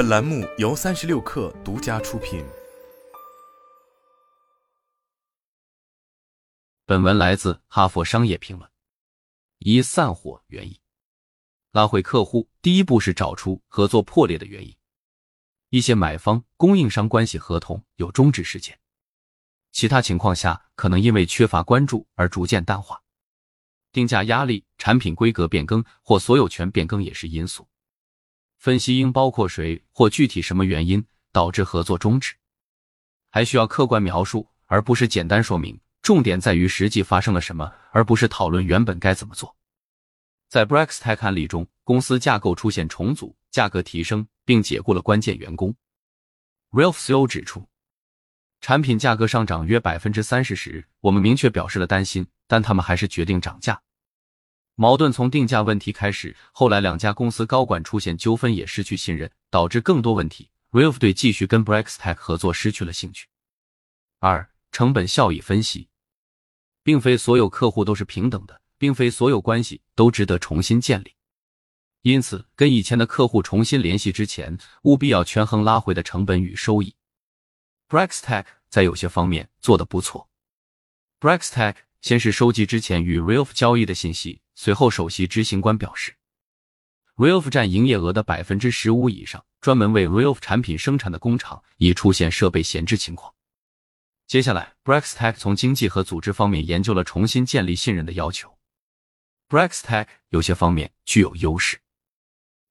本栏目由三十六氪独家出品。本文来自《哈佛商业评论》。一散伙原因，拉回客户第一步是找出合作破裂的原因。一些买方供应商关系合同有终止事件，其他情况下可能因为缺乏关注而逐渐淡化。定价压力、产品规格变更或所有权变更也是因素。分析应包括谁或具体什么原因导致合作终止，还需要客观描述，而不是简单说明。重点在于实际发生了什么，而不是讨论原本该怎么做。在 Braxtech 案例中，公司架构出现重组，价格提升，并解雇了关键员工。Ralph CEO 指出，产品价格上涨约百分之三十时，我们明确表示了担心，但他们还是决定涨价。矛盾从定价问题开始，后来两家公司高管出现纠纷，也失去信任，导致更多问题。Ralph 对继续跟 Braxtech 合作失去了兴趣。二、成本效益分析。并非所有客户都是平等的，并非所有关系都值得重新建立。因此，跟以前的客户重新联系之前，务必要权衡拉回的成本与收益。Braxtech 在有些方面做得不错。Braxtech 先是收集之前与 Ralph 交易的信息，随后首席执行官表示，Realf 占营业额的百分之十五以上，专门为 Realf 产品生产的工厂已出现设备闲置情况。接下来，Braxtech 从经济和组织方面研究了重新建立信任的要求。Braxtech 有些方面具有优势，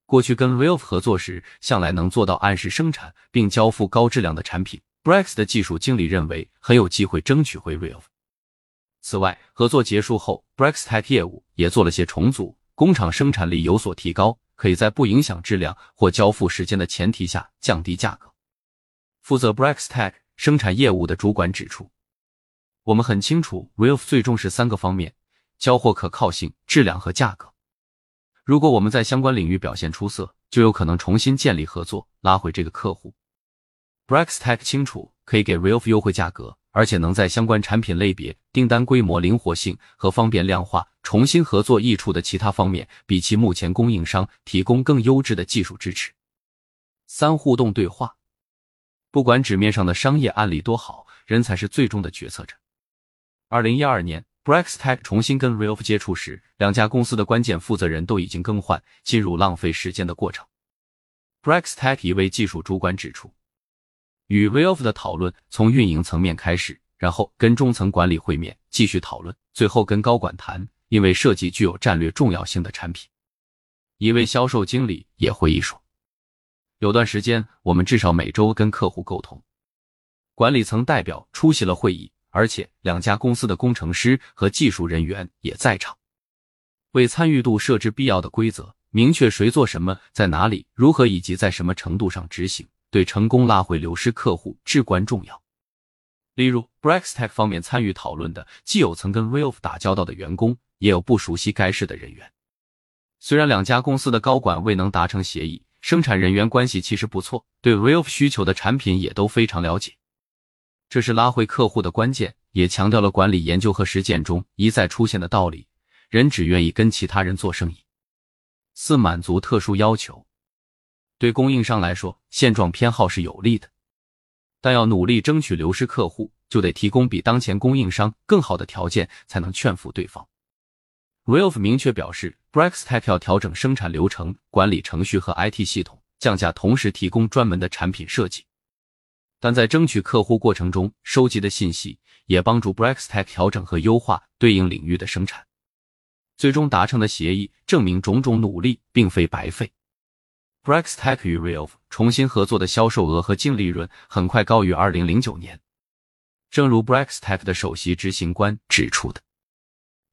过去跟 Realf 合作时，向来能做到按时生产并交付高质量的产品。Brax 的技术经理认为很有机会争取回 Realf。此外，合作结束后，Braxtech 业务也做了些重组，工厂生产力有所提高，可以在不影响质量或交付时间的前提下降低价格。负责 Braxtech。生产业务的主管指出，我们很清楚，Ralph 最重视三个方面：交货可靠性、质量和价格。如果我们在相关领域表现出色，就有可能重新建立合作，拉回这个客户。Braxtech 清楚可以给 Ralph 优惠价格，而且能在相关产品类别、订单规模、灵活性和方便量化、重新合作益处的其他方面，比其目前供应商提供更优质的技术支持。三、互动对话。不管纸面上的商业案例多好，人才是最终的决策者。二零一二年，Braxtech 重新跟 Ralph 接触时，两家公司的关键负责人都已经更换，进入浪费时间的过程。Braxtech 一位技术主管指出，与 Valve 的讨论从运营层面开始，然后跟中层管理会面继续讨论，最后跟高管谈，因为设计具有战略重要性的产品。一位销售经理也回忆说。有段时间，我们至少每周跟客户沟通，管理层代表出席了会议，而且两家公司的工程师和技术人员也在场，为参与度设置必要的规则，明确谁做什么、在哪里、如何以及在什么程度上执行，对成功拉回流失客户至关重要。例如，Braxtech 方面参与讨论的，既有曾跟 Ralph 打交道的员工，也有不熟悉该市的人员。虽然两家公司的高管未能达成协议。生产人员关系其实不错，对 Ralph 需求的产品也都非常了解，这是拉回客户的关键，也强调了管理研究和实践中一再出现的道理：人只愿意跟其他人做生意。四、满足特殊要求，对供应商来说，现状偏好是有利的，但要努力争取流失客户，就得提供比当前供应商更好的条件，才能劝服对方。Ralph 明确表示，Braxtech 要调整生产流程、管理程序和 IT 系统，降价，同时提供专门的产品设计。但在争取客户过程中，收集的信息也帮助 Braxtech 调整和优化对应领域的生产。最终达成的协议证明，种种努力并非白费。Braxtech 与 Ralph 重新合作的销售额和净利润很快高于2009年，正如 Braxtech 的首席执行官指出的，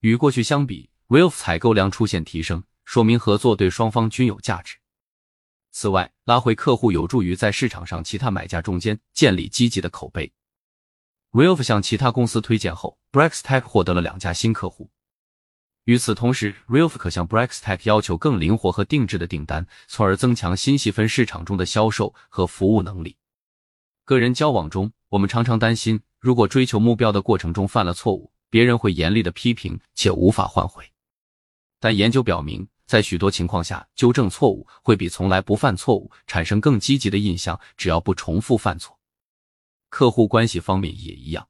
与过去相比。Ralph 采购量出现提升，说明合作对双方均有价值。此外，拉回客户有助于在市场上其他买家中间建立积极的口碑。Ralph 向其他公司推荐后，Braxtech 获得了两家新客户。与此同时，Realf 可向 Braxtech 要求更灵活和定制的订单，从而增强新细分市场中的销售和服务能力。个人交往中，我们常常担心，如果追求目标的过程中犯了错误，别人会严厉的批评且无法换回。但研究表明，在许多情况下，纠正错误会比从来不犯错误产生更积极的印象，只要不重复犯错。客户关系方面也一样。